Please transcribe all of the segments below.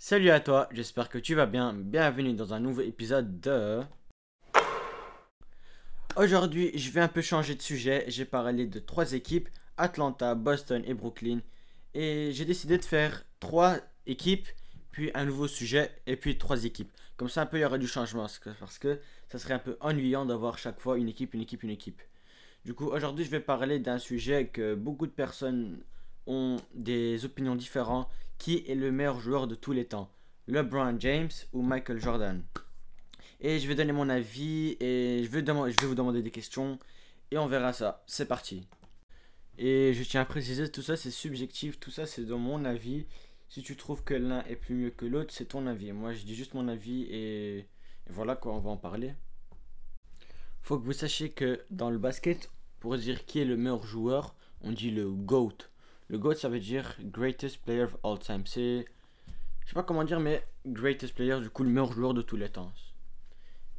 Salut à toi, j'espère que tu vas bien. Bienvenue dans un nouveau épisode de... Aujourd'hui, je vais un peu changer de sujet. J'ai parlé de trois équipes, Atlanta, Boston et Brooklyn. Et j'ai décidé de faire trois équipes, puis un nouveau sujet, et puis trois équipes. Comme ça, un peu, il y aura du changement, parce que ça serait un peu ennuyant d'avoir chaque fois une équipe, une équipe, une équipe. Du coup, aujourd'hui, je vais parler d'un sujet que beaucoup de personnes des opinions différentes. Qui est le meilleur joueur de tous les temps? LeBron James ou Michael Jordan? Et je vais donner mon avis et je vais, je vais vous demander des questions et on verra ça. C'est parti. Et je tiens à préciser, tout ça c'est subjectif, tout ça c'est dans mon avis. Si tu trouves que l'un est plus mieux que l'autre, c'est ton avis. Moi je dis juste mon avis et, et voilà quoi, on va en parler. Faut que vous sachiez que dans le basket, pour dire qui est le meilleur joueur, on dit le GOAT. Le GOAT, ça veut dire Greatest Player of All Time. C'est. Je sais pas comment dire, mais Greatest Player, du coup, le meilleur joueur de tous les temps.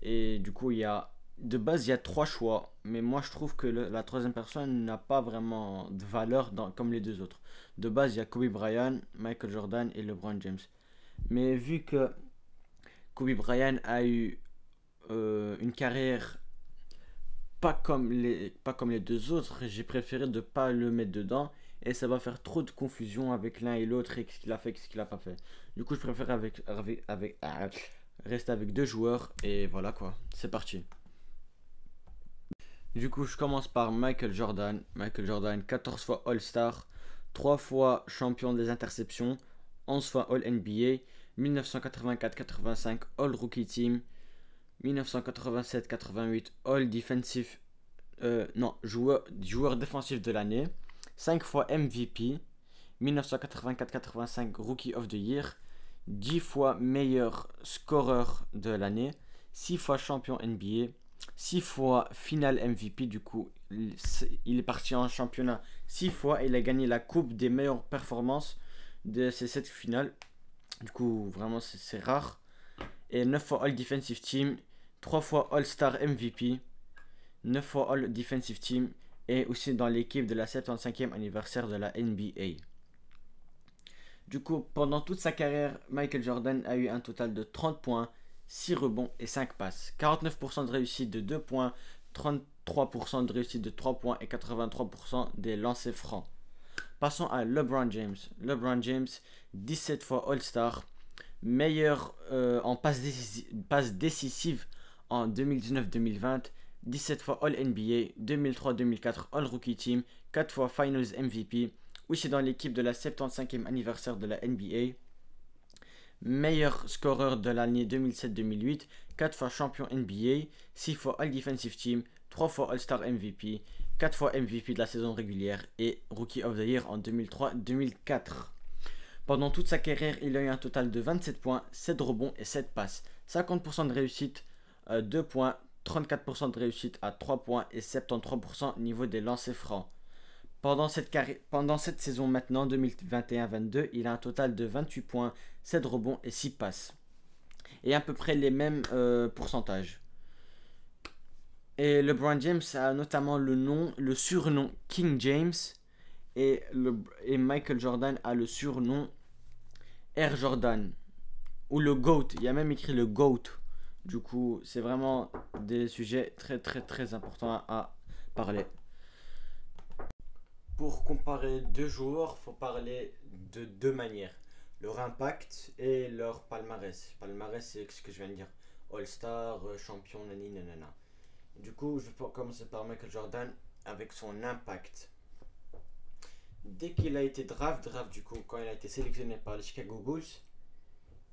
Et du coup, il y a. De base, il y a trois choix. Mais moi, je trouve que la troisième personne n'a pas vraiment de valeur comme les deux autres. De base, il y a Kobe Bryant, Michael Jordan et LeBron James. Mais vu que Kobe Bryant a eu euh, une carrière pas comme les, pas comme les deux autres, j'ai préféré de pas le mettre dedans et ça va faire trop de confusion avec l'un et l'autre et ce qu'il a fait et ce qu'il a pas fait. Du coup, je préfère avec, ah, rester avec deux joueurs et voilà quoi. C'est parti. Du coup, je commence par Michael Jordan. Michael Jordan, 14 fois All-Star, 3 fois champion des interceptions, 11 fois All-NBA, 1984-85 All-Rookie Team, 1987-88 All Defensive, euh, non, joueur, joueur défensif de l'année, 5 fois MVP, 1984-85 Rookie of the Year, 10 fois meilleur scoreur de l'année, 6 fois champion NBA, 6 fois final MVP, du coup il est parti en championnat 6 fois et il a gagné la coupe des meilleures performances de ces 7 finales. Du coup vraiment c'est rare. Et 9 fois All Defensive Team, 3 fois All Star MVP, 9 fois All Defensive Team et aussi dans l'équipe de la 75e anniversaire de la NBA. Du coup, pendant toute sa carrière, Michael Jordan a eu un total de 30 points, 6 rebonds et 5 passes. 49% de réussite de 2 points, 33% de réussite de 3 points et 83% des lancers francs. Passons à LeBron James. LeBron James, 17 fois All-Star, meilleur euh, en passes décisives en 2019-2020 17 fois All-NBA, 2003-2004 All-Rookie Team, 4 fois Finals MVP, aussi dans l'équipe de la 75e anniversaire de la NBA, meilleur scoreur de l'année 2007-2008, 4 fois champion NBA, 6 fois All-Defensive Team, 3 fois All-Star MVP, 4 fois MVP de la saison régulière et Rookie of the Year en 2003-2004. Pendant toute sa carrière, il a eu un total de 27 points, 7 rebonds et 7 passes, 50% de réussite, 2 euh, points, 34% de réussite à 3 points et 73% au niveau des lancers francs. Pendant cette, saison maintenant, 2021-22, il a un total de 28 points, 7 rebonds et 6 passes. Et à peu près les mêmes euh, pourcentages. Et LeBron James a notamment le nom, le surnom King James. Et, et Michael Jordan a le surnom Air Jordan. Ou le GOAT. Il y a même écrit le GOAT du coup, c'est vraiment des sujets très très très importants à parler. Pour comparer deux joueurs, faut parler de deux manières. Leur impact et leur palmarès. Palmarès, c'est ce que je viens de dire. All-Star, euh, champion, nani, nanana. Du coup, je vais commencer par Michael Jordan avec son impact. Dès qu'il a été draft, draft du coup, quand il a été sélectionné par les Chicago Bulls,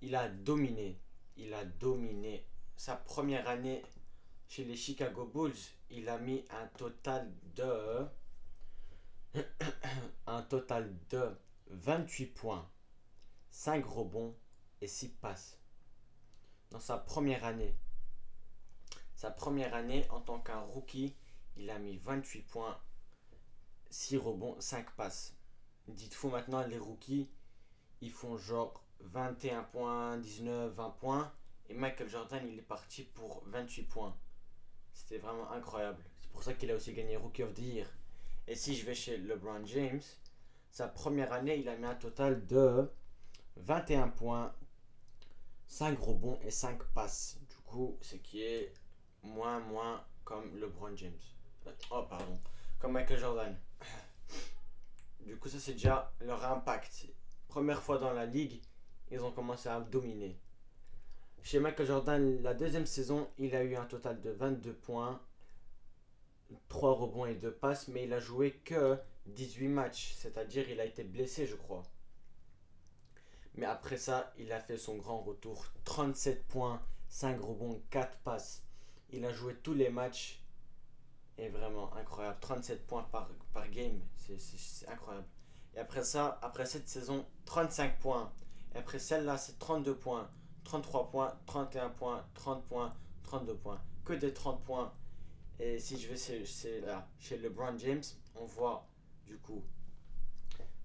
il a dominé. Il a dominé sa première année chez les Chicago Bulls, il a mis un total de total de 28 points, 5 rebonds et 6 passes. Dans sa première année. Sa première année en tant qu'un rookie, il a mis 28 points, 6 rebonds, 5 passes. Dites-vous maintenant, les rookies, ils font genre 21 points, 19, 20 points. Et Michael Jordan, il est parti pour 28 points. C'était vraiment incroyable. C'est pour ça qu'il a aussi gagné Rookie of the Year. Et si je vais chez LeBron James, sa première année, il a mis un total de 21 points, 5 rebonds et 5 passes. Du coup, ce qui est moins, moins comme LeBron James. Oh, pardon. Comme Michael Jordan. Du coup, ça, c'est déjà leur impact. Première fois dans la ligue, ils ont commencé à dominer. Chez Michael Jordan, la deuxième saison, il a eu un total de 22 points, 3 rebonds et 2 passes, mais il a joué que 18 matchs, c'est-à-dire il a été blessé, je crois. Mais après ça, il a fait son grand retour. 37 points, 5 rebonds, 4 passes. Il a joué tous les matchs. Et vraiment incroyable. 37 points par, par game. C'est incroyable. Et après ça, après cette saison, 35 points. Et après celle-là, c'est 32 points, 33 points, 31 points, 30 points, 32 points. Que des 30 points. Et si je vais chez, chez LeBron James, on voit du coup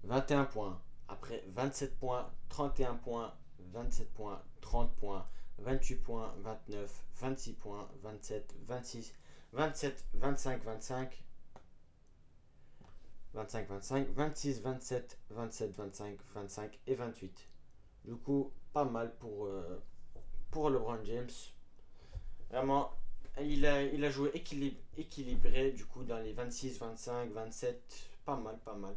21 points, après 27 points, 31 points, 27 points, 30 points, 28 points, 29, 26 points, 27, 26, 27, 25, 25, 25, 25, 26, 27, 27, 25, 25 et 28. Du coup, pas mal pour, euh, pour LeBron James. Vraiment, il a, il a joué équilibré du coup dans les 26, 25, 27. Pas mal, pas mal.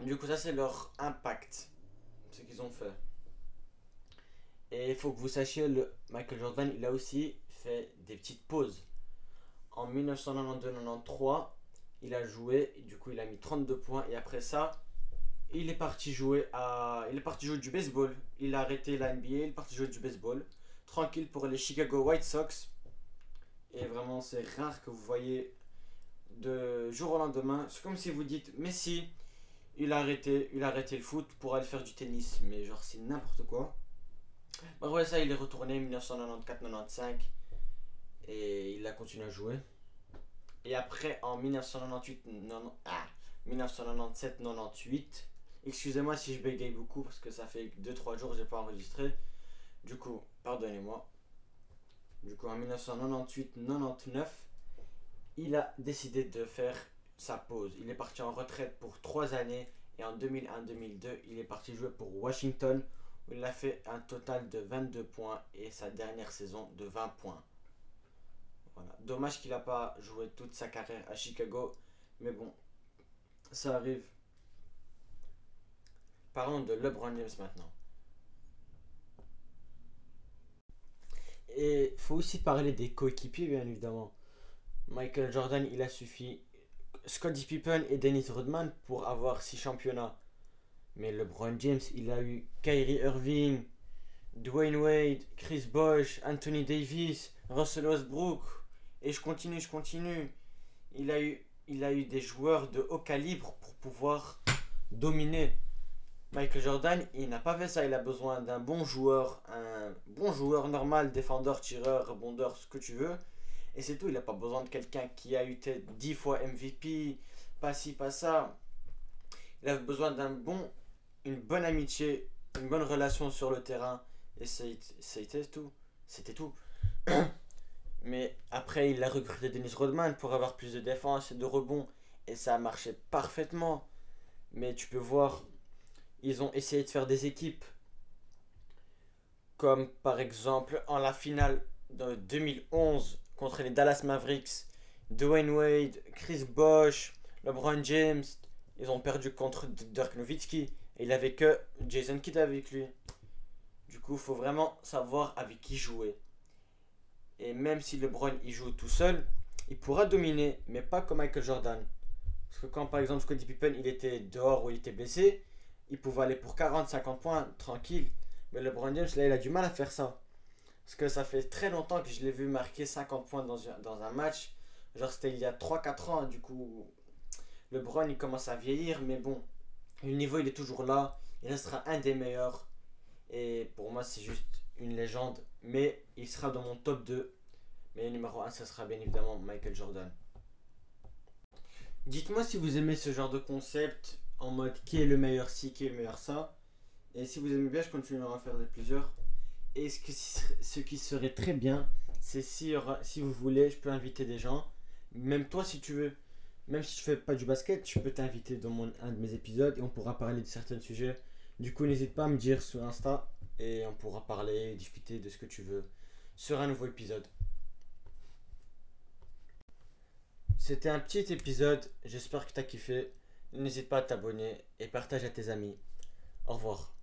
Du coup, ça, c'est leur impact, ce qu'ils ont fait. Et il faut que vous sachiez, le Michael Jordan, il a aussi fait des petites pauses. En 1992-93, il a joué, du coup, il a mis 32 points. Et après ça, il est parti jouer à, il est parti jouer du baseball. Il a arrêté la NBA, il est parti jouer du baseball. Tranquille pour les Chicago White Sox. Et vraiment, c'est rare que vous voyez de jour au lendemain. C'est comme si vous dites Messi, il a arrêté, il a arrêté le foot pour aller faire du tennis. Mais genre, c'est n'importe quoi. Après ça, il est retourné en 1994-95 et il a continué à jouer. Et après, en 1998, non, ah, 1997-98, excusez-moi si je bégaye beaucoup parce que ça fait 2-3 jours que j'ai pas enregistré. Du coup, pardonnez-moi. Du coup, en 1998-99, il a décidé de faire sa pause. Il est parti en retraite pour 3 années et en 2001-2002, il est parti jouer pour Washington où il a fait un total de 22 points et sa dernière saison de 20 points. Voilà. Dommage qu'il n'a pas joué toute sa carrière à Chicago, mais bon, ça arrive. Parlons de LeBron James maintenant. Et il faut aussi parler des coéquipiers, bien évidemment. Michael Jordan, il a suffi Scottie Pippen et Dennis Rodman pour avoir six championnats. Mais LeBron James, il a eu Kyrie Irving, Dwayne Wade, Chris Bosh, Anthony Davis, Russell Westbrook. Et je continue, je continue. Il a eu, il a eu des joueurs de haut calibre pour pouvoir dominer. Michael Jordan, il n'a pas fait ça. Il a besoin d'un bon joueur, un bon joueur normal, défendeur, tireur, rebondeur, ce que tu veux. Et c'est tout, il n'a pas besoin de quelqu'un qui a eu 10 fois MVP, pas ci, pas ça. Il a besoin d'un bon, une bonne amitié, une bonne relation sur le terrain. Et c'était tout. C'était tout. Mais après, il a recruté Dennis Rodman pour avoir plus de défense et de rebond. Et ça a marché parfaitement. Mais tu peux voir, ils ont essayé de faire des équipes. Comme par exemple en la finale de 2011 contre les Dallas Mavericks, Dwayne Wade, Chris Bosh, LeBron James, ils ont perdu contre Dirk Nowitzki. Et il avait que Jason Kidd avec lui. Du coup, faut vraiment savoir avec qui jouer. Et même si LeBron il joue tout seul, il pourra dominer, mais pas comme Michael Jordan. Parce que quand par exemple Scottie Pippen il était dehors ou il était blessé, il pouvait aller pour 40-50 points tranquille. Mais LeBron James là il a du mal à faire ça. Parce que ça fait très longtemps que je l'ai vu marquer 50 points dans, dans un match. Genre c'était il y a 3-4 ans, du coup LeBron il commence à vieillir, mais bon, le niveau il est toujours là. Il restera un des meilleurs. Et pour moi c'est juste une légende. Mais il sera dans mon top 2. Mais numéro 1 ce sera bien évidemment Michael Jordan. Dites-moi si vous aimez ce genre de concept en mode qui est le meilleur ci, qui est le meilleur ça. Et si vous aimez bien, je continuerai à en faire des plusieurs. Et ce, qui serait très bien, c'est euh, si, vous voulez, je peux inviter des gens. Même toi, si tu veux, même si tu fais pas du basket, tu peux t'inviter dans un de mes épisodes et on pourra parler de certains sujets. Du coup, n'hésite pas à me dire sur Insta et on pourra parler, discuter de ce que tu veux sur un nouveau épisode. C'était un petit épisode, j'espère que t'as kiffé. N'hésite pas à t'abonner et partage à tes amis. Au revoir.